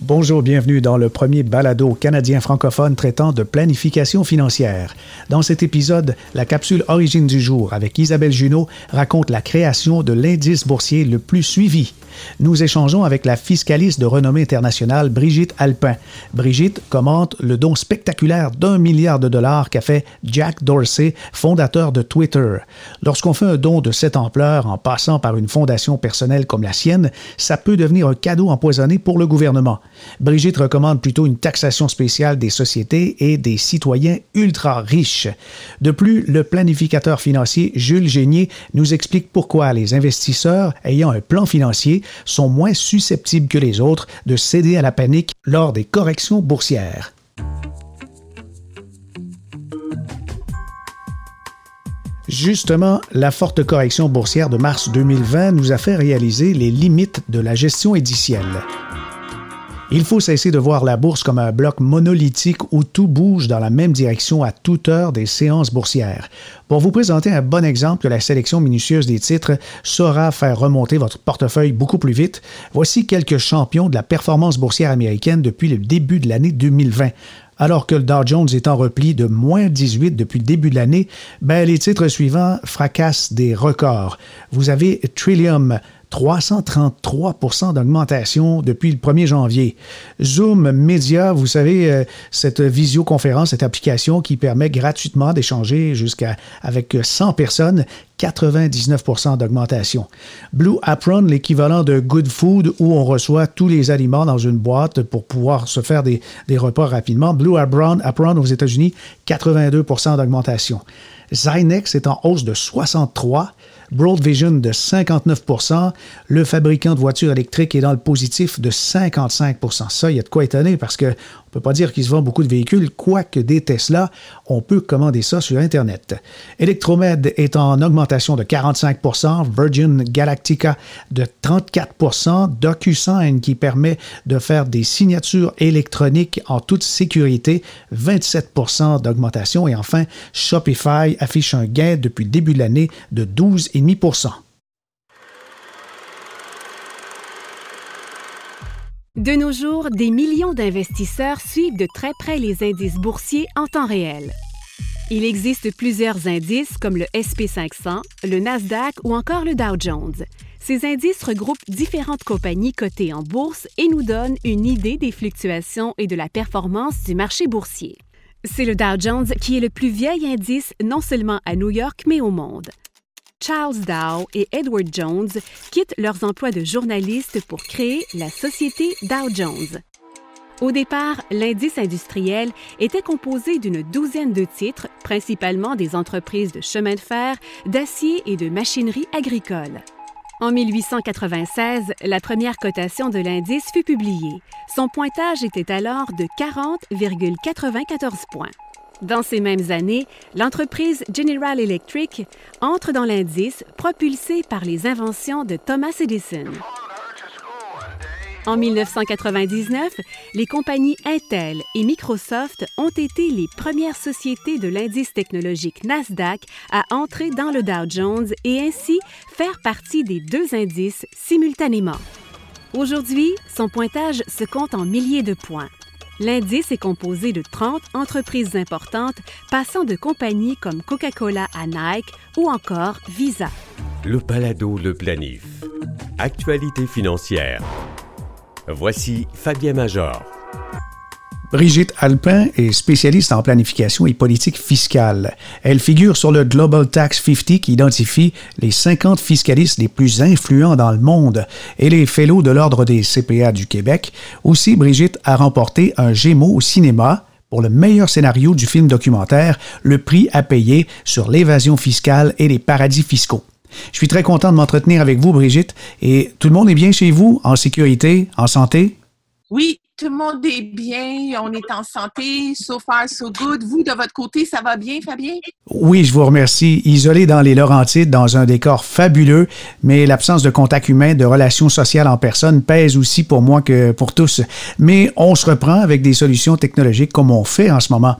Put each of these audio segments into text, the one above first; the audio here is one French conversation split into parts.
Bonjour, bienvenue dans le premier balado canadien francophone traitant de planification financière. Dans cet épisode, la capsule Origine du jour avec Isabelle Junot raconte la création de l'indice boursier le plus suivi nous échangeons avec la fiscaliste de renommée internationale Brigitte Alpin. Brigitte commente le don spectaculaire d'un milliard de dollars qu'a fait Jack Dorsey, fondateur de Twitter. Lorsqu'on fait un don de cette ampleur en passant par une fondation personnelle comme la sienne, ça peut devenir un cadeau empoisonné pour le gouvernement. Brigitte recommande plutôt une taxation spéciale des sociétés et des citoyens ultra riches. De plus, le planificateur financier Jules Génier nous explique pourquoi les investisseurs ayant un plan financier sont moins susceptibles que les autres de céder à la panique lors des corrections boursières. Justement, la forte correction boursière de mars 2020 nous a fait réaliser les limites de la gestion éditielle. Il faut cesser de voir la bourse comme un bloc monolithique où tout bouge dans la même direction à toute heure des séances boursières. Pour vous présenter un bon exemple que la sélection minutieuse des titres saura faire remonter votre portefeuille beaucoup plus vite, voici quelques champions de la performance boursière américaine depuis le début de l'année 2020 alors que le Dow Jones est en repli de moins 18 depuis le début de l'année, ben, les titres suivants fracassent des records. Vous avez Trillium, 333% d'augmentation depuis le 1er janvier. Zoom Media, vous savez, euh, cette visioconférence, cette application qui permet gratuitement d'échanger jusqu'à avec 100 personnes, 99% d'augmentation. Blue Apron, l'équivalent de Good Food où on reçoit tous les aliments dans une boîte pour pouvoir se faire des, repas rapidement. Blue Apron, Apron aux États-Unis, 82% d'augmentation. Zynex est en hausse de 63 Broad Vision de 59% le fabricant de voitures électriques est dans le positif de 55% Ça, il y a de quoi étonner parce que on peut pas dire qu'il se vend beaucoup de véhicules, quoique des Tesla, on peut commander ça sur Internet. Electromed est en augmentation de 45% Virgin Galactica de 34% DocuSign qui permet de faire des signatures électroniques en toute sécurité, 27% d'augmentation. Et enfin, Shopify affiche un gain depuis le début de l'année de 12,5 De nos jours, des millions d'investisseurs suivent de très près les indices boursiers en temps réel. Il existe plusieurs indices comme le SP500, le Nasdaq ou encore le Dow Jones. Ces indices regroupent différentes compagnies cotées en bourse et nous donnent une idée des fluctuations et de la performance du marché boursier. C'est le Dow Jones qui est le plus vieil indice non seulement à New York mais au monde. Charles Dow et Edward Jones quittent leurs emplois de journalistes pour créer la société Dow Jones. Au départ, l'indice industriel était composé d'une douzaine de titres, principalement des entreprises de chemin de fer, d'acier et de machinerie agricole. En 1896, la première cotation de l'indice fut publiée. Son pointage était alors de 40,94 points. Dans ces mêmes années, l'entreprise General Electric entre dans l'indice propulsée par les inventions de Thomas Edison. En 1999, les compagnies Intel et Microsoft ont été les premières sociétés de l'indice technologique Nasdaq à entrer dans le Dow Jones et ainsi faire partie des deux indices simultanément. Aujourd'hui, son pointage se compte en milliers de points. L'indice est composé de 30 entreprises importantes passant de compagnies comme Coca-Cola à Nike ou encore Visa. Le balado Le Planif. Actualité financière. Voici Fabien Major. Brigitte Alpin est spécialiste en planification et politique fiscale. Elle figure sur le Global Tax 50 qui identifie les 50 fiscalistes les plus influents dans le monde et les fellows de l'Ordre des CPA du Québec. Aussi, Brigitte a remporté un Gémeaux au cinéma pour le meilleur scénario du film documentaire, le prix à payer sur l'évasion fiscale et les paradis fiscaux. Je suis très content de m'entretenir avec vous, Brigitte, et tout le monde est bien chez vous, en sécurité, en santé? Oui, tout le monde est bien, on est en santé, so far so good. Vous, de votre côté, ça va bien, Fabien? Oui, je vous remercie. Isolé dans les Laurentides, dans un décor fabuleux, mais l'absence de contact humain, de relations sociales en personne pèse aussi pour moi que pour tous. Mais on se reprend avec des solutions technologiques comme on fait en ce moment.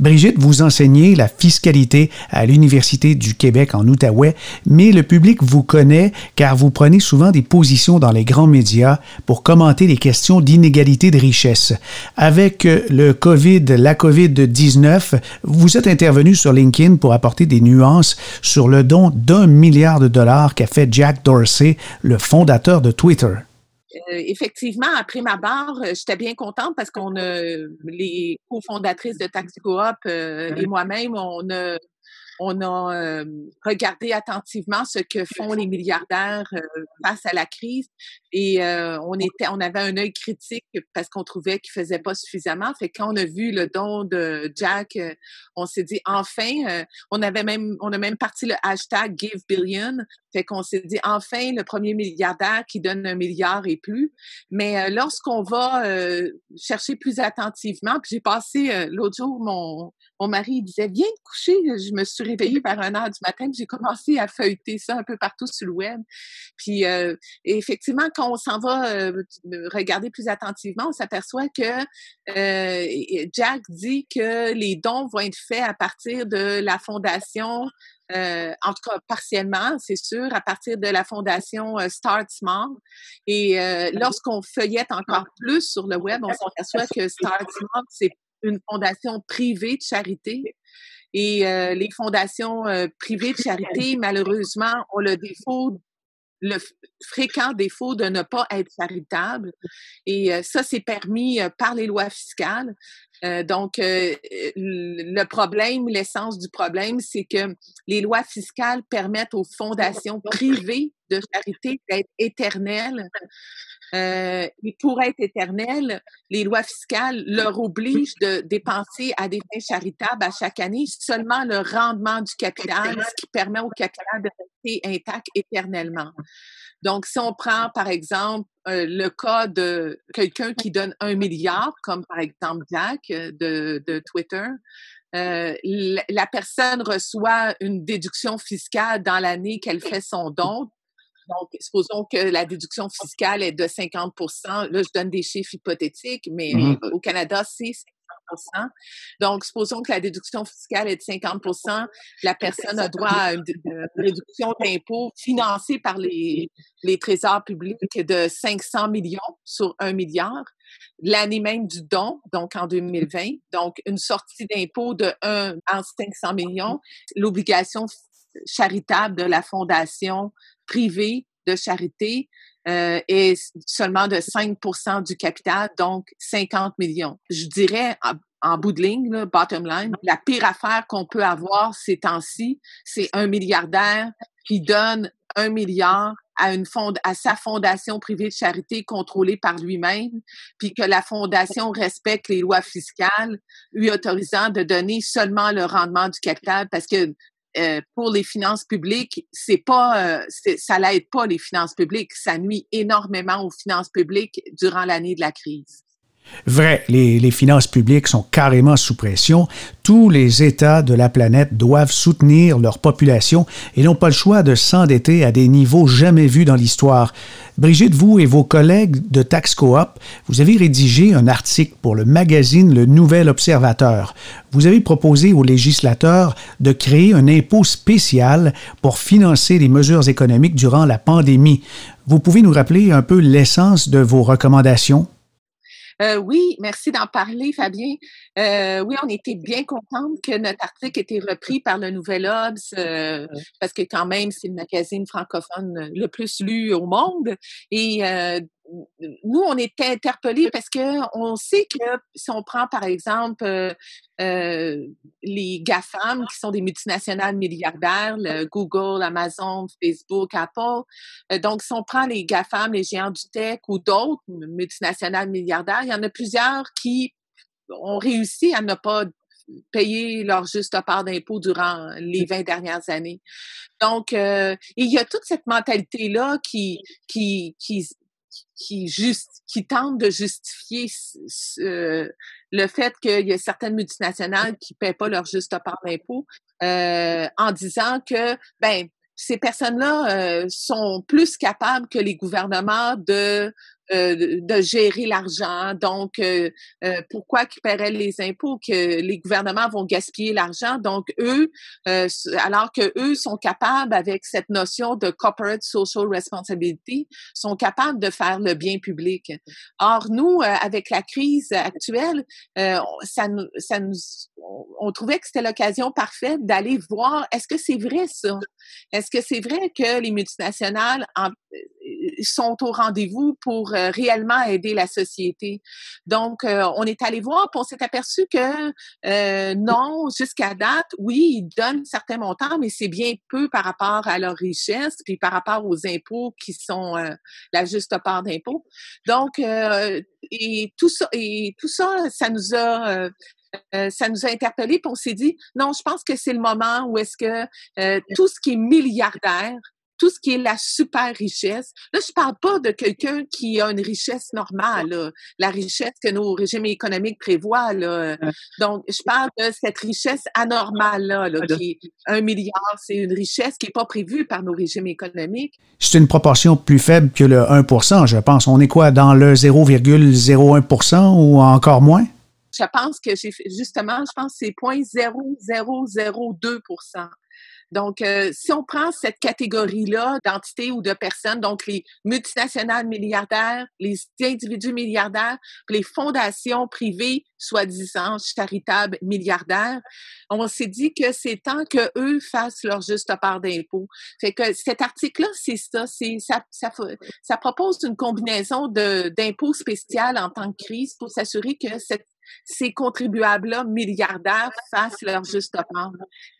Brigitte, vous enseignez la fiscalité à l'Université du Québec en Outaouais, mais le public vous connaît car vous prenez souvent des positions dans les grands médias pour commenter les questions d'inégalité de richesse. Avec euh, le COVID, la COVID-19, vous êtes intervenu sur LinkedIn pour apporter des nuances sur le don d'un milliard de dollars qu'a fait Jack Dorsey, le fondateur de Twitter. Euh, effectivement, après ma barre, euh, j'étais bien contente parce qu'on a les cofondatrices de Taxi Coop et moi-même, on a on a euh, regardé attentivement ce que font les milliardaires euh, face à la crise et euh, on était, on avait un œil critique parce qu'on trouvait qu'il faisait pas suffisamment. Fait quand on a vu le don de Jack, on s'est dit enfin, on avait même, on a même parti le hashtag Give Billion. Fait qu'on s'est dit enfin le premier milliardaire qui donne un milliard et plus. Mais lorsqu'on va chercher plus attentivement, puis j'ai passé l'autre jour mon mon mari disait viens te coucher. Je me suis réveillée vers un heure du matin, j'ai commencé à feuilleter ça un peu partout sur le web. Puis euh, effectivement, quand on s'en va euh, regarder plus attentivement, on s'aperçoit que euh, Jack dit que les dons vont être faits à partir de la fondation en tout cas partiellement, c'est sûr, à partir de la fondation Start Small. Et lorsqu'on feuillette encore plus sur le web, on s'aperçoit que Start Small, c'est une fondation privée de charité. Et euh, les fondations euh, privées de charité, malheureusement, ont le défaut, le fréquent défaut de ne pas être charitables. Et euh, ça, c'est permis par les lois fiscales. donc, le problème, l'essence du problème, c'est que les lois fiscales permettent aux fondations privées de charité d'être éternelles euh, pour être éternel, les lois fiscales leur obligent de dépenser à des fins charitables à chaque année seulement le rendement du capital, ce qui permet au capital de rester intact éternellement. Donc, si on prend, par exemple, euh, le cas de quelqu'un qui donne un milliard, comme par exemple Jack euh, de, Twitter, la personne reçoit une déduction fiscale dans l'année qu'elle fait son don donc, supposons que la déduction fiscale est de 50% Là, je donne des chiffres hypothétiques, mais mmh au Canada, c'est 50% Donc, supposons que la déduction fiscale est de 50% la personne a droit à une, réduction d'impôt financée par les, les trésors publics de 500 millions sur un milliard. L'année même du don, donc en 2020. Donc, une sortie d'impôt de 1 en 500 millions, l'obligation charitable de la fondation privée de charité euh, est seulement de 5% du capital, donc 50 millions. Je dirais, en, bout de ligne, bottom line, la pire affaire qu'on peut avoir ces temps-ci, c'est un milliardaire qui donne un milliard à une fond à sa fondation privée de charité contrôlée par lui-même, puis que la fondation respecte les lois fiscales, lui autorisant de donner seulement le rendement du capital, parce que euh, pour les finances publiques, c'est pas, euh, ça l'aide pas les finances publiques, ça nuit énormément aux finances publiques durant l'année de la crise. Vrai, les, finances publiques sont carrément sous pression. Tous les États de la planète doivent soutenir leur population et n'ont pas le choix de s'endetter à des niveaux jamais vus dans l'histoire. Brigitte, vous et vos collègues de Tax Coop, vous avez rédigé un article pour le magazine Le Nouvel Observateur. Vous avez proposé aux législateurs de créer un impôt spécial pour financer les mesures économiques durant la pandémie. Vous pouvez nous rappeler un peu l'essence de vos recommandations? Euh, oui, merci d'en parler, Fabien. Euh, oui, on était bien contente que notre article ait été repris par le Nouvel Obs, euh, parce que quand même, c'est le magazine francophone le plus lu au monde. Et nous, on était interpellés parce que on sait que si on prend par exemple euh, euh, les GAFAM, qui sont des multinationales milliardaires, Google, Amazon, Facebook, Apple, euh, donc si on prend les GAFAM, les géants du tech ou d'autres multinationales milliardaires, il y en a plusieurs qui ont réussi à ne pas payer leur juste part d'impôt durant les 20 dernières années. Donc, il y a toute cette mentalité-là qui, qui, qui, qui, juste, qui tentent de justifier le fait qu'il y a certaines multinationales qui ne paient pas leur juste part d'impôt euh, en disant que ben ces personnes-là euh, sont plus capables que les gouvernements de de gérer l'argent. Donc, euh, euh, pourquoi qu'ils paieraient les impôts que les gouvernements vont gaspiller l'argent? Donc, eux, alors que eux sont capables, avec cette notion de corporate social responsibility, sont capables de faire le bien public. Or, nous, avec la crise actuelle, ça nous, ça nous, on trouvait que c'était l'occasion parfaite d'aller voir est-ce que c'est vrai ça? Est-ce que c'est vrai que les multinationales en, sont au rendez-vous pour euh, réellement aider la société. Donc, euh, on est allé voir, puis on s'est aperçu que euh, non, jusqu'à date, oui, ils donnent certains montants, mais c'est bien peu par rapport à leur richesse, puis par rapport aux impôts qui sont la juste part d'impôts. Donc, et tout ça, et tout ça, ça nous a ça nous a interpellés, puis on s'est dit, non, je pense que c'est le moment où est-ce que tout ce qui est milliardaire tout ce qui est la super richesse. Là, je parle pas de quelqu'un qui a une richesse normale, la richesse que nos régimes économiques prévoient. Là. Donc, je parle de cette richesse anormale là, qui est un milliard, c'est une richesse qui n'est pas prévue par nos régimes économiques. C'est une proportion plus faible que le 1% je pense. On est quoi dans le 0,01% ou encore moins? Je pense que j'ai justement, je pense que c'est 0,0002 donc, euh, si on prend cette catégorie-là d'entités ou de personnes, donc les multinationales milliardaires, les individus milliardaires, les fondations privées, soi-disant charitables milliardaires, on s'est dit que c'est temps que eux fassent leur juste part d'impôts. Fait que cet article-là, c'est ça, c'est ça, ça, ça propose une combinaison d'impôts spécial en temps de crise pour s'assurer que cette ces contribuables-là milliardaires fassent leur juste part.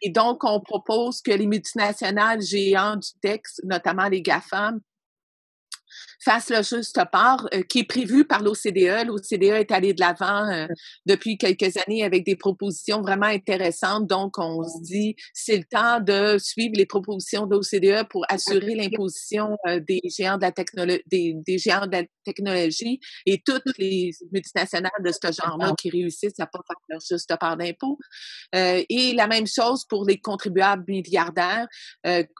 Et donc, on propose que les multinationales géants du texte, notamment les GAFAM, fasse le juste part euh, qui est prévu par l'OCDE. L'OCDE est allé de l'avant euh, depuis quelques années avec des propositions vraiment intéressantes. Donc, on se dit, c'est le temps de suivre les propositions de l'OCDE pour assurer l'imposition euh, des géants de la technologie, des, géants de la technologie et toutes les multinationales de ce genre-là qui réussissent à pas faire leur juste part d'impôt. et la même chose pour les contribuables milliardaires.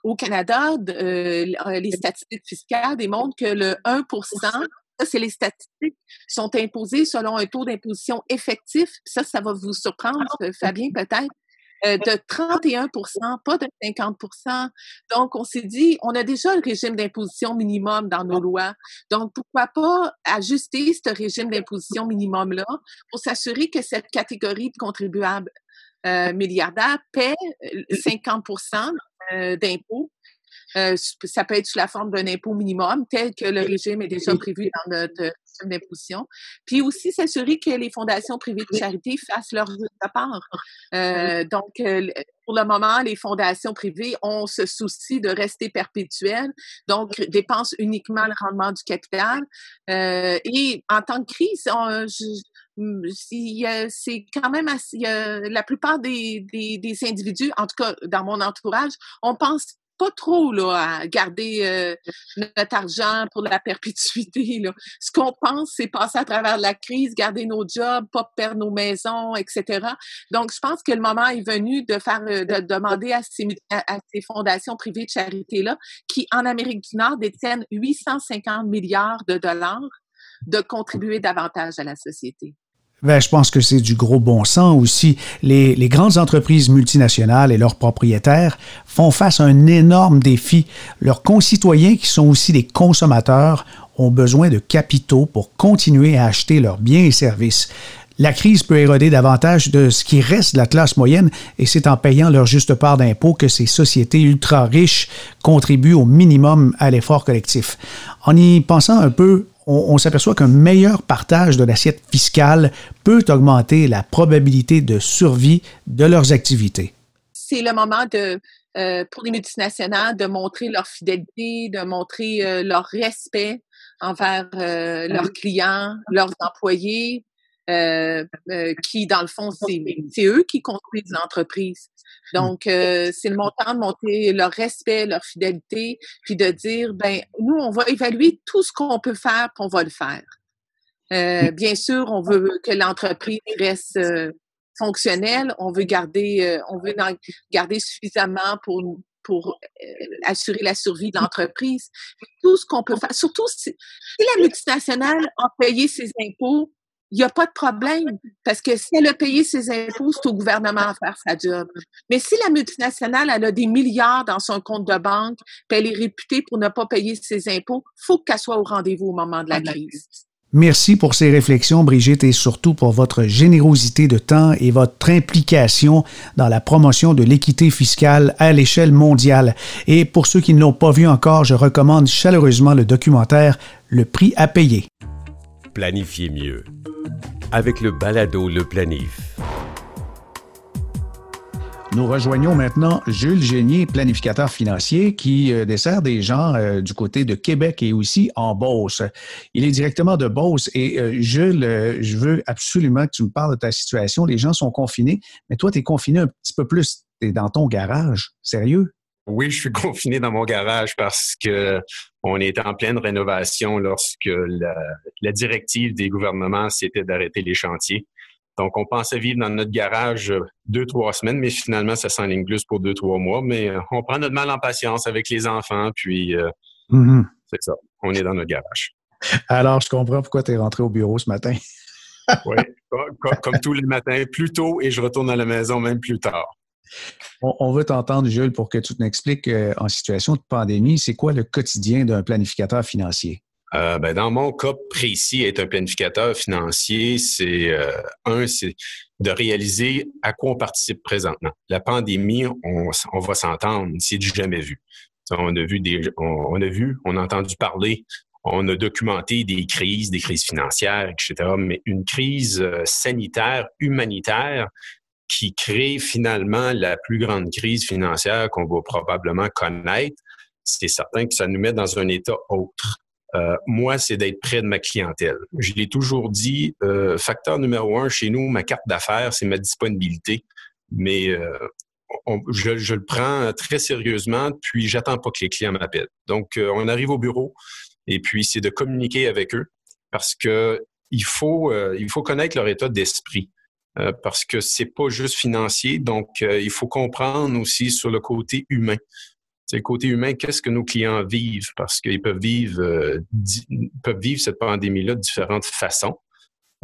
au Canada, les statistiques fiscales démontrent que le 1% ça, c'est les statistiques, sont imposées selon un taux d'imposition effectif. Ça, ça va vous surprendre, euh, Fabien, peut-être? Euh, de 31% pas de 50% Donc, on s'est dit, on a déjà le régime d'imposition minimum dans nos lois. Donc, pourquoi pas ajuster ce régime d'imposition minimum-là pour s'assurer que cette catégorie de contribuables euh, milliardaires paie 50% d'impôts. Euh, ça peut être sous la forme d'un impôt minimum, tel que le régime est déjà prévu dans notre système d'imposition. Puis aussi s'assurer que les fondations privées de charité fassent leur part. Euh, donc, euh, pour le moment, les fondations privées ont ce souci de rester perpétuelles, donc dépensent uniquement le rendement du capital. et en temps de crise, c'est quand même assez, la plupart des, des, des, individus, en tout cas dans mon entourage, on pense pas trop là, à garder euh, notre argent pour la perpétuité. Là. Ce qu'on pense, c'est passer à travers la crise, garder nos jobs, pas perdre nos maisons, etc. Donc, je pense que le moment est venu de faire, euh, de demander à ces, à ces fondations privées de charité-là, qui en Amérique du Nord détiennent 850 milliards de dollars, de contribuer davantage à la société. Ben, je pense que c'est du gros bon sens aussi. Les, les, grandes entreprises multinationales et leurs propriétaires font face à un énorme défi. Leurs concitoyens, qui sont aussi des consommateurs, ont besoin de capitaux pour continuer à acheter leurs biens et services. La crise peut éroder davantage de ce qui reste de la classe moyenne et c'est en payant leur juste part d'impôts que ces sociétés ultra riches contribuent au minimum à l'effort collectif. En y pensant un peu, on, s'aperçoit qu'un meilleur partage de l'assiette fiscale peut augmenter la probabilité de survie de leurs activités. C'est le moment de, euh, pour les multinationales de montrer leur fidélité, de montrer euh, leur respect envers euh, leurs clients, leurs employés, qui, dans le fond, c'est eux qui construisent l'entreprise. Mmh. Donc, c'est le montant de monter leur respect, leur fidélité, puis de dire, ben, nous, on va évaluer tout ce qu'on peut faire, puis on va le faire. Mmh. bien sûr, on veut que l'entreprise reste fonctionnelle. On veut garder, on veut garder suffisamment pour pour assurer la survie de l'entreprise. Tout ce qu'on peut faire, surtout si, si la multinationale a payé ses impôts il n'y a pas de problème parce que si elle a payé ses impôts, c'est au gouvernement à faire sa job. Mais si la multinationale, elle a des milliards dans son compte de banque, puis elle est réputée pour ne pas payer ses impôts, faut qu'elle soit au rendez-vous au moment de la crise. Merci pour ces réflexions, Brigitte, et surtout pour votre générosité de temps et votre implication dans la promotion de l'équité fiscale à l'échelle mondiale. Et pour ceux qui ne l'ont pas vu encore, je recommande chaleureusement le documentaire Le prix à payer. Planifiez mieux avec le balado Le Planif. Nous rejoignons maintenant Jules Génier, planificateur financier, qui euh, dessert des gens euh, du côté de Québec et aussi en Beauce. Il est directement de Beauce. Et euh, Jules, je veux absolument que tu me parles de ta situation. Les gens sont confinés, mais toi, tu es confiné un petit peu plus. Tu es dans ton garage. Sérieux? Oui, je suis confiné dans mon garage parce que on est en pleine rénovation lorsque la, directive des gouvernements, c'était d'arrêter les chantiers. Donc, on pensait vivre dans notre garage deux, trois semaines, mais finalement, ça s'enligne plus pour deux, trois mois. Mais euh, on prend notre mal en patience avec les enfants, puis euh, mm-hmm. c'est ça. On est dans notre garage. Alors, je comprends pourquoi tu es rentré au bureau ce matin. oui, comme tous les matins, plus tôt et je retourne à la maison même plus tard. On, veut t'entendre, Jules, pour que tu nous expliques euh, en situation de pandémie, c'est quoi le quotidien d'un planificateur financier? Euh, ben, dans mon cas précis, être un planificateur financier, c'est euh, un, c'est de réaliser à quoi on participe présentement. La pandémie, on, va s'entendre, c'est du jamais vu. On a vu on, a vu, on a entendu parler, on a documenté des crises, des crises financières, etc. Mais une crise sanitaire, humanitaire, qui crée finalement la plus grande crise financière qu'on va probablement connaître, c'est certain que ça nous met dans un état autre. Euh, moi, c'est d'être près de ma clientèle. Je l'ai toujours dit, euh, facteur numéro un chez nous, ma carte d'affaires, c'est ma disponibilité. Mais euh, je, le prends très sérieusement, puis j'attends pas que les clients m'appellent. Donc, on arrive au bureau et puis c'est de communiquer avec eux parce que il faut, il faut connaître leur état d'esprit. Euh, parce que c'est pas juste financier. Donc, euh, il faut comprendre aussi sur le côté humain. C'est le côté humain, qu'est-ce que nos clients vivent? Parce qu'ils peuvent vivre, euh, peuvent vivre cette pandémie-là de différentes façons.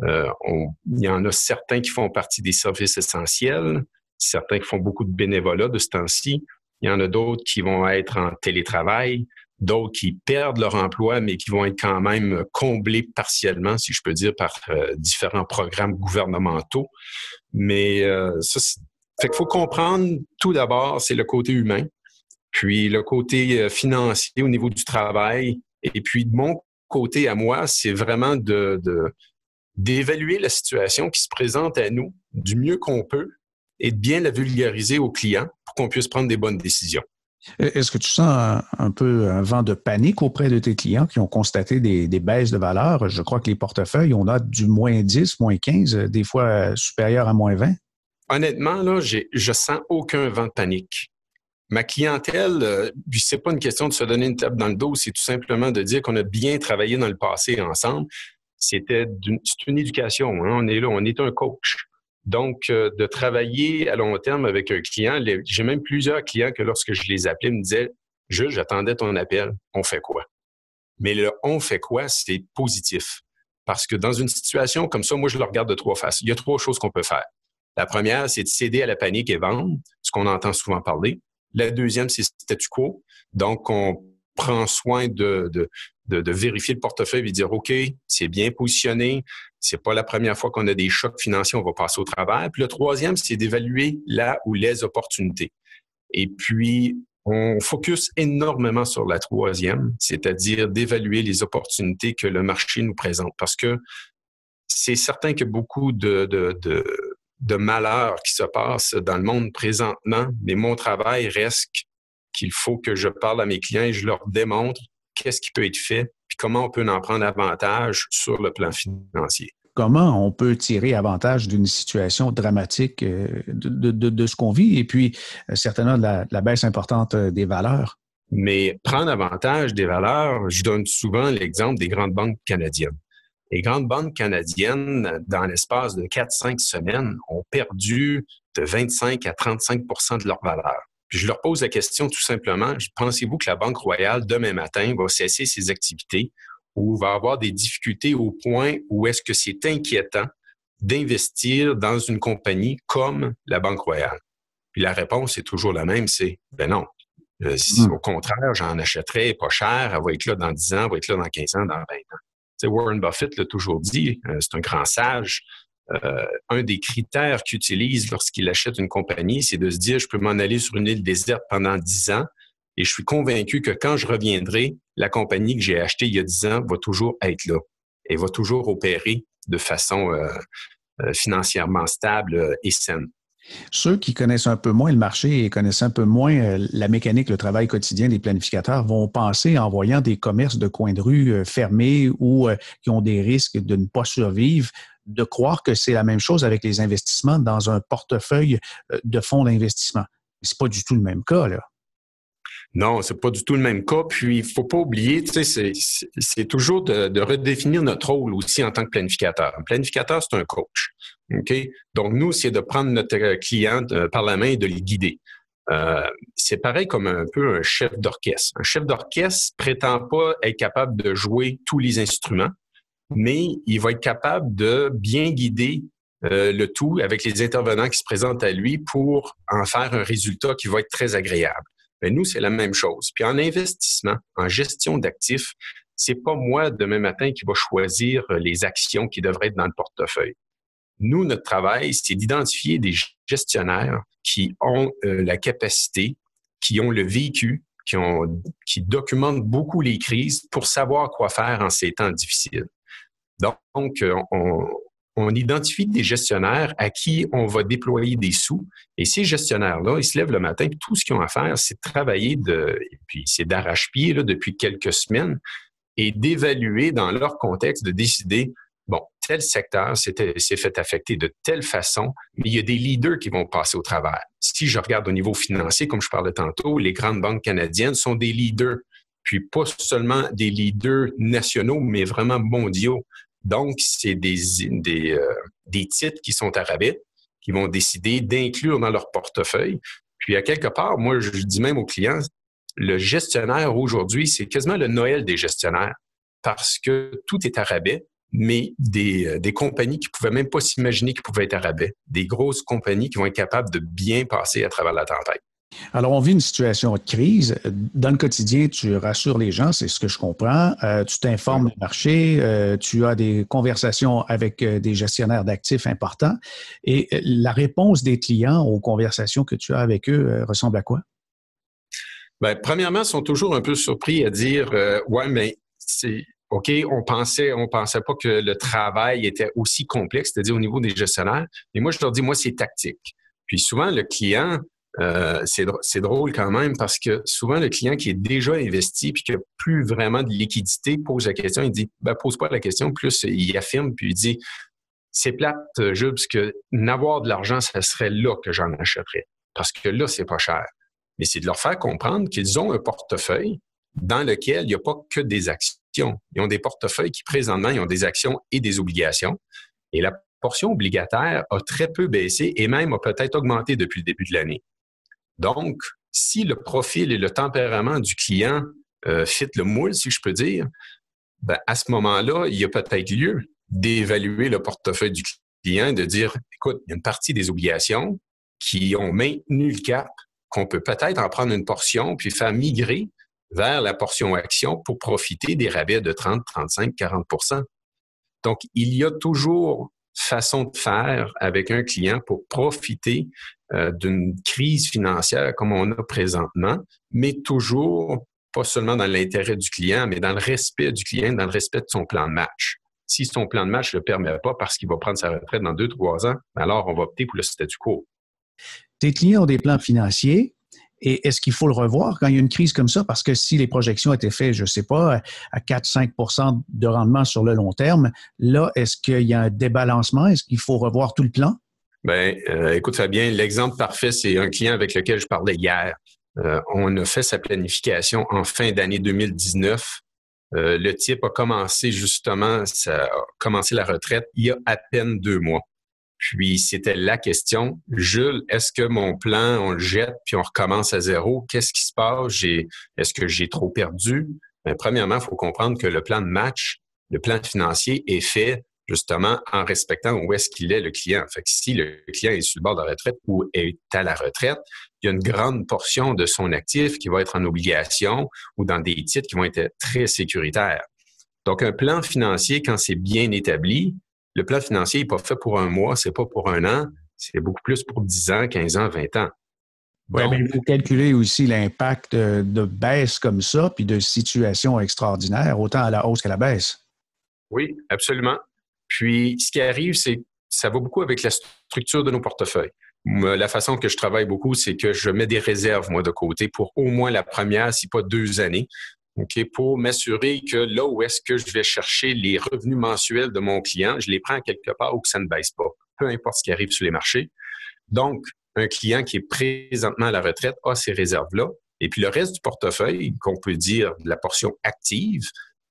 il y en a certains qui font partie des services essentiels, certains qui font beaucoup de bénévolat de ce temps-ci. Il y en a d'autres qui vont être en télétravail, d'autres qui perdent leur emploi, mais qui vont être quand même comblés partiellement, si je peux dire, par euh, différents programmes gouvernementaux. Mais euh, ça, fait qu'il faut comprendre tout d'abord, c'est le côté humain, puis le côté euh, financier au niveau du travail, et puis de mon côté à moi, c'est vraiment de, d'évaluer la situation qui se présente à nous du mieux qu'on peut et de bien la vulgariser aux clients pour qu'on puisse prendre des bonnes décisions. Est-ce que tu sens un, peu un vent de panique auprès de tes clients qui ont constaté des, baisses de valeur? Je crois que les portefeuilles, on a du moins 10, moins 15, des fois supérieur à moins 20. Honnêtement, là, je sens aucun vent de panique. Ma clientèle, euh, c'est pas une question de se donner une table dans le dos, c'est tout simplement de dire qu'on a bien travaillé dans le passé ensemble. C'était une, éducation. Hein. On est là, on est un coach. Donc, euh, de travailler à long terme avec un client, j'ai même plusieurs clients que lorsque je les appelais, me disaient, je, j'attendais ton appel, on fait quoi? Mais le on fait quoi, c'est positif. Parce que dans une situation comme ça, moi, je le regarde de trois faces. Il y a trois choses qu'on peut faire. La première, c'est de céder à la panique et vendre, ce qu'on entend souvent parler. La deuxième, c'est statu quo. Donc, on prend soin de, de, de, vérifier le portefeuille et dire, OK, c'est bien positionné, c'est pas la première fois qu'on a des chocs financiers, on va passer au travers. Puis le troisième, c'est d'évaluer là ou les opportunités. Et puis, on focus énormément sur la troisième, c'est-à-dire d'évaluer les opportunités que le marché nous présente. Parce que c'est certain que beaucoup de, de, de, de malheurs qui se passent dans le monde présentement, mais mon travail reste qu'il faut que je parle à mes clients et je leur démontre qu'est-ce qui peut être fait, puis comment on peut en prendre avantage sur le plan financier. comment on peut tirer avantage d'une situation dramatique euh, de, ce qu'on vit et puis euh, certainement de la, baisse importante euh, des valeurs? Mais prendre avantage des valeurs, je donne souvent l'exemple des grandes banques canadiennes. Les grandes banques canadiennes, dans l'espace de 4-5 semaines, ont perdu de 25 à 35% de leur valeur. Puis je leur pose la question tout simplement, pensez-vous que la Banque royale, demain matin, va cesser ses activités ou va avoir des difficultés au point où est-ce que c'est inquiétant d'investir dans une compagnie comme la Banque Royale? Puis la réponse est toujours la même, c'est ben non. Euh, hmm. Au contraire, j'en achèterais pas cher, elle va être là dans 10 ans, elle va être là dans 15 ans, dans 20 ans. Warren Buffett l'a toujours dit, euh, c'est un grand sage. Euh, un des critères qu'il utilise lorsqu'il achète une compagnie, c'est de se dire, je peux m'en aller sur une île déserte pendant 10 ans et je suis convaincu que quand je reviendrai, la compagnie que j'ai achetée il y a 10 ans va toujours être là et va toujours opérer de façon euh, euh, financièrement stable et saine. Ceux qui connaissent un peu moins le marché et connaissent un peu moins la mécanique, le travail quotidien des planificateurs vont penser en voyant des commerces de coin de rue fermés ou qui ont des risques de ne pas survivre, de croire que c'est la même chose avec les investissements dans un portefeuille de fonds d'investissement. C'est pas du tout le même cas, là. Non, c'est pas du tout le même cas. Puis, il faut pas oublier, tu sais, c'est toujours de, redéfinir notre rôle aussi en tant que planificateur. Un planificateur, c'est un coach. OK? Donc, nous, c'est de prendre notre client euh, par la main et de les guider. Euh, c'est pareil comme un peu un chef d'orchestre. Un chef d'orchestre prétend pas être capable de jouer tous les instruments, mais il va être capable de bien guider euh, le tout avec les intervenants qui se présentent à lui pour en faire un résultat qui va être très agréable. Mais nous, c'est la même chose. Puis en investissement, en gestion d'actifs, c'est pas moi demain matin qui va choisir euh, les actions qui devraient être dans le portefeuille. Nous, notre travail, c'est d'identifier des gestionnaires qui ont euh, la capacité, qui ont le vécu, qui, ont, qui documentent beaucoup les crises pour savoir quoi faire en ces temps difficiles. Donc, euh, on, on identifie des gestionnaires à qui on va déployer des sous. Et ces gestionnaires-là, ils se lèvent le matin, puis tout ce qu'ils ont à faire, c'est travailler de, puis c'est d'arrache-pied depuis quelques semaines et d'évaluer dans leur contexte, de décider, bon, tel secteur s'est fait affecter de telle façon, mais il y a des leaders qui vont passer au travers. Si je regarde au niveau financier, comme je parlais tantôt, les grandes banques canadiennes sont des leaders puis pas seulement des leaders nationaux, mais vraiment mondiaux. Donc, c'est des, des, euh, des titres qui sont à rabais, qui vont décider d'inclure dans leur portefeuille. Puis, à quelque part, moi, je dis même aux clients, le gestionnaire aujourd'hui, c'est quasiment le Noël des gestionnaires parce que tout est à mais des, euh, des compagnies qui pouvaient même pas s'imaginer qu'ils pouvaient être à. Des grosses compagnies qui vont être capables de bien passer à travers la tempête. Alors, on vit une situation de crise. Dans le quotidien, tu rassures les gens, c'est ce que je comprends. Euh, tu t'informes du marché, euh, tu as des conversations avec euh, des gestionnaires d'actifs importants. Et la réponse des clients aux conversations que tu as avec eux ressemble à quoi? Bien, premièrement, ils sont toujours un peu surpris à dire Ouais, mais c'est OK, on pensait, on pensait pas que le travail était aussi complexe, c'est-à-dire au niveau des gestionnaires. Mais moi, je leur dis, moi, c'est tactique. Puis souvent, le client, euh, c'est drôle quand même parce que souvent le client qui est déjà investi puis qui n'a plus vraiment de liquidité pose la question, il dit ben, pose pas la question, plus il affirme puis il dit c'est plate, Jules, parce que n'avoir de l'argent, ça serait là que j'en achèterais. Parce que là, c'est pas cher. Mais c'est de leur faire comprendre qu'ils ont un portefeuille dans lequel il n'y a pas que des actions. Ils ont des portefeuilles qui, présentement, ils ont des actions et des obligations. Et la portion obligataire a très peu baissé et même a peut-être augmenté depuis le début de l'année. Donc, si le profil et le tempérament du client euh, fit le moule, si je peux dire, ben, à ce moment-là, il y a peut-être lieu d'évaluer le portefeuille du client, de dire, écoute, il y a une partie des obligations qui ont maintenu le cap, qu'on peut peut-être en prendre une portion puis faire migrer vers la portion action pour profiter des rabais de 30, 35, 40% Donc, il y a toujours façon de faire avec un client pour profiter euh, d'une crise financière comme on a présentement, mais toujours pas seulement dans l'intérêt du client, mais dans le respect du client, dans le respect de son plan de match. Si son plan de match ne le permet pas parce qu'il va prendre sa retraite dans deux, trois ans, alors on va opter pour le statu quo. Tes clients ont des plans financiers Et est-ce qu'il faut le revoir quand il y a une crise comme ça? Parce que si les projections étaient faites, je ne sais pas, à 4-5% de rendement sur le long terme, là, est-ce qu'il y a un débalancement? Est-ce qu'il faut revoir tout le plan? Ben, euh, écoute Fabien, l'exemple parfait, c'est un client avec lequel je parlais hier. Euh, on a fait sa planification en fin d'année 2019. Euh, le type a commencé justement, ça a commencé la retraite il y a à peine deux mois. Puis c'était la question, Jules, est-ce que mon plan, on le jette puis on recommence à zéro? Qu'est-ce qui se passe? Est-ce que j'ai trop perdu? Ben, premièrement, il faut comprendre que le plan de match, le plan financier est fait justement en respectant où est-ce qu'il est le client. Fait que si le client est sur le bord de la retraite ou est à la retraite, il y a une grande portion de son actif qui va être en obligation ou dans des titres qui vont être très sécuritaires. Donc, un plan financier, quand c'est bien établi, le plan financier n'est pas fait pour un mois, c'est pas pour un an, c'est beaucoup plus pour 10 ans, 15 ans, 20 ans. Oui, mais vous calculez aussi l'impact de baisse comme ça, puis de situation extraordinaire, autant à la hausse qu'à la baisse. Oui, absolument. Puis, ce qui arrive, c'est ça va beaucoup avec la structure de nos portefeuilles. La façon que je travaille beaucoup, c'est que je mets des réserves, moi, de côté pour au moins la première, si pas deux années, OK, pour m'assurer que là où est-ce que je vais chercher les revenus mensuels de mon client, je les prends quelque part où que ça ne baisse pas, peu importe ce qui arrive sur les marchés. Donc, un client qui est présentement à la retraite a ces réserves-là. Et puis le reste du portefeuille, qu'on peut dire la portion active,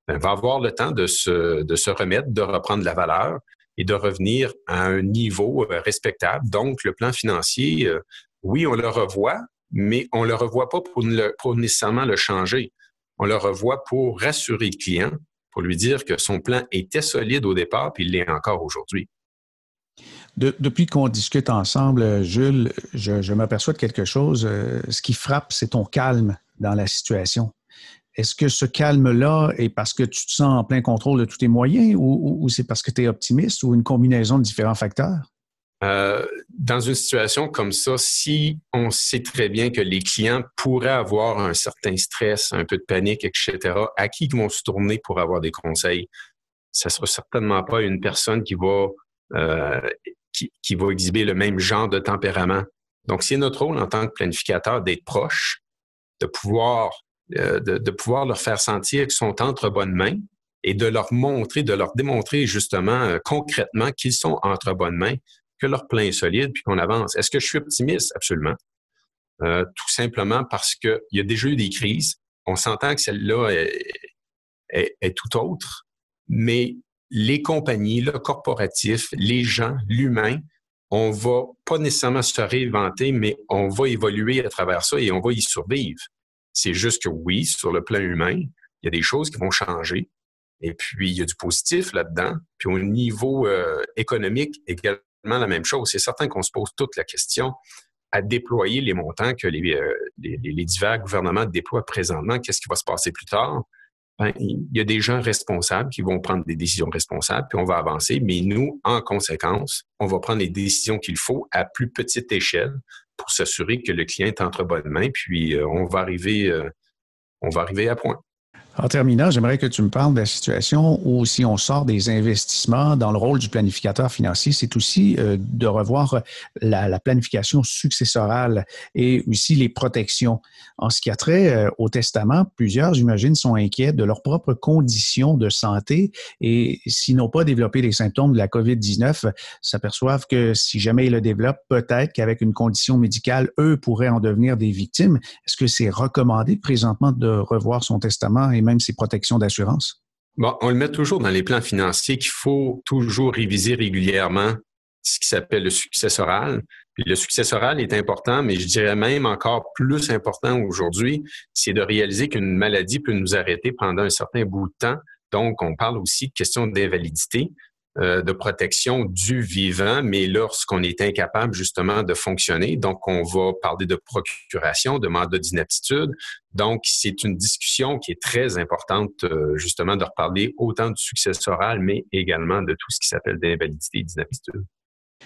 ben, va avoir le temps de se, remettre, de reprendre la valeur et de revenir à un niveau euh, respectable. Donc, le plan financier, euh, oui, on le revoit, mais on le revoit pas pour, nécessairement le changer. On le revoit pour rassurer le client, pour lui dire que son plan était solide au départ, puis il l'est encore aujourd'hui. depuis qu'on discute ensemble, Jules, je, m'aperçois de quelque chose. Euh, ce qui frappe, c'est ton calme dans la situation. Est-ce que ce calme-là est parce que tu te sens en plein contrôle de tous tes moyens ou, c'est parce que tu es optimiste ou une combinaison de différents facteurs? Euh, dans une situation comme ça, si on sait très bien que les clients pourraient avoir un certain stress, un peu de panique, etc., à qui ils vont se tourner pour avoir des conseils? Ça ne sera certainement pas une personne qui va, euh, qui, qui va exhiber le même genre de tempérament. Donc, c'est notre rôle en tant que planificateur d'être proche, de pouvoir euh, de, pouvoir leur faire sentir qu'ils sont entre bonnes mains et de leur montrer, de leur démontrer justement euh, concrètement qu'ils sont entre bonnes mains, que leur plein est solide, puis qu'on avance. Est-ce que je suis optimiste? Absolument. Euh, tout simplement parce qu'il y a déjà eu des crises. On s'entend que celle-là est, est, tout autre, mais les compagnies, le corporatif, les gens, l'humain, on va pas nécessairement se réinventer, mais on va évoluer à travers ça et on va y survivre. C'est juste que oui, sur le plan humain, il y a des choses qui vont changer. Et puis, il y a du positif là-dedans. Puis au niveau euh, économique, également la même chose. C'est certain qu'on se pose toute la question à déployer les montants que les, euh, divers gouvernements déploient présentement. Qu'est-ce qui va se passer plus tard? Ben, il y a des gens responsables qui vont prendre des décisions responsables, puis on va avancer. Mais nous, en conséquence, on va prendre les décisions qu'il faut à plus petite échelle pour s'assurer que le client est entre bonnes mains, puis euh, on va arriver, euh, on va arriver à point. En terminant, j'aimerais que tu me parles de la situation où si on sort des investissements dans le rôle du planificateur financier, c'est aussi euh, de revoir la, planification successorale et aussi les protections. En ce qui a trait euh, au testament, plusieurs, j'imagine, sont inquiets de leurs propres conditions de santé et s'ils n'ont pas développé les symptômes de la COVID-19, s'aperçoivent que si jamais ils le développent, peut-être qu'avec une condition médicale, eux pourraient en devenir des victimes. Est-ce que c'est recommandé présentement de revoir son testament et même ses protections d'assurance? Bon, on le met toujours dans les plans financiers qu'il faut toujours réviser régulièrement ce qui s'appelle le successoral. Puis le successoral est important, mais je dirais même encore plus important aujourd'hui, c'est de réaliser qu'une maladie peut nous arrêter pendant un certain bout de temps. Donc, on parle aussi de question d'invalidité. Euh, de protection du vivant, mais lorsqu'on est incapable justement de fonctionner, donc on va parler de procuration, de mandat d'inaptitude. Donc, c'est une discussion qui est très importante euh, justement de reparler autant du successoral, mais également de tout ce qui s'appelle d'invalidité et d'inaptitude.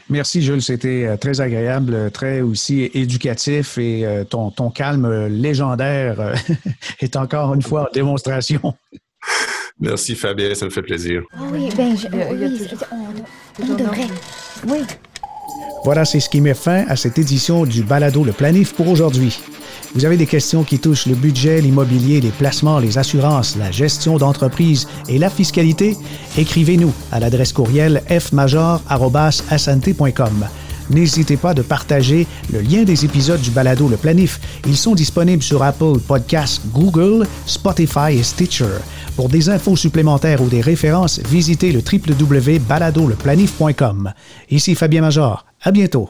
Merci, Jules. C'était euh, très agréable, très aussi éducatif et ton, ton calme légendaire est encore une fois en démonstration. Merci Fabien, ça me fait plaisir. Ah oui, ben, je, oui, on, devrait. Oui. Voilà, c'est ce qui met fin à cette édition du Balado Le Planif pour aujourd'hui. Vous avez des questions qui touchent le budget, l'immobilier, les placements, les assurances, la gestion d'entreprise et la fiscalité? Écrivez-nous à l'adresse courriel fmajor.com. N'hésitez pas de partager le lien des épisodes du balado Le Planif. Ils sont disponibles sur Apple Podcasts, Google, Spotify et Stitcher. Pour des infos supplémentaires ou des références, visitez le www.baladoleplanif.com. Ici Fabien Major. À bientôt.